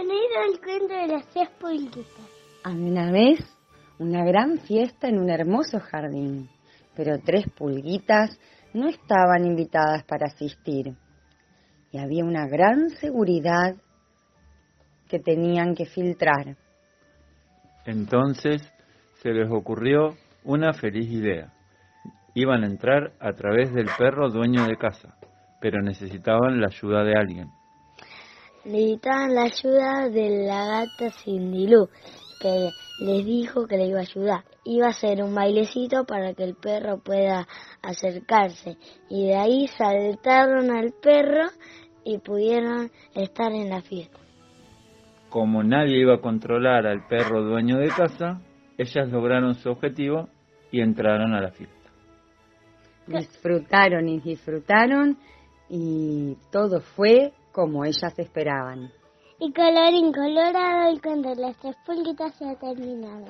Bienvenido al cuento de las tres pulguitas. Había una vez una gran fiesta en un hermoso jardín, pero tres pulguitas no estaban invitadas para asistir. Y había una gran seguridad que tenían que filtrar. Entonces se les ocurrió una feliz idea. Iban a entrar a través del perro dueño de casa, pero necesitaban la ayuda de alguien. Necesitaban la ayuda de la gata Cindilú, que les dijo que le iba a ayudar. Iba a hacer un bailecito para que el perro pueda acercarse. Y de ahí saltaron al perro y pudieron estar en la fiesta. Como nadie iba a controlar al perro dueño de casa, ellas lograron su objetivo y entraron a la fiesta. Disfrutaron y disfrutaron y todo fue como ellas esperaban. Y colorín colorado, el cuento de las tres pulguitas se ha terminado.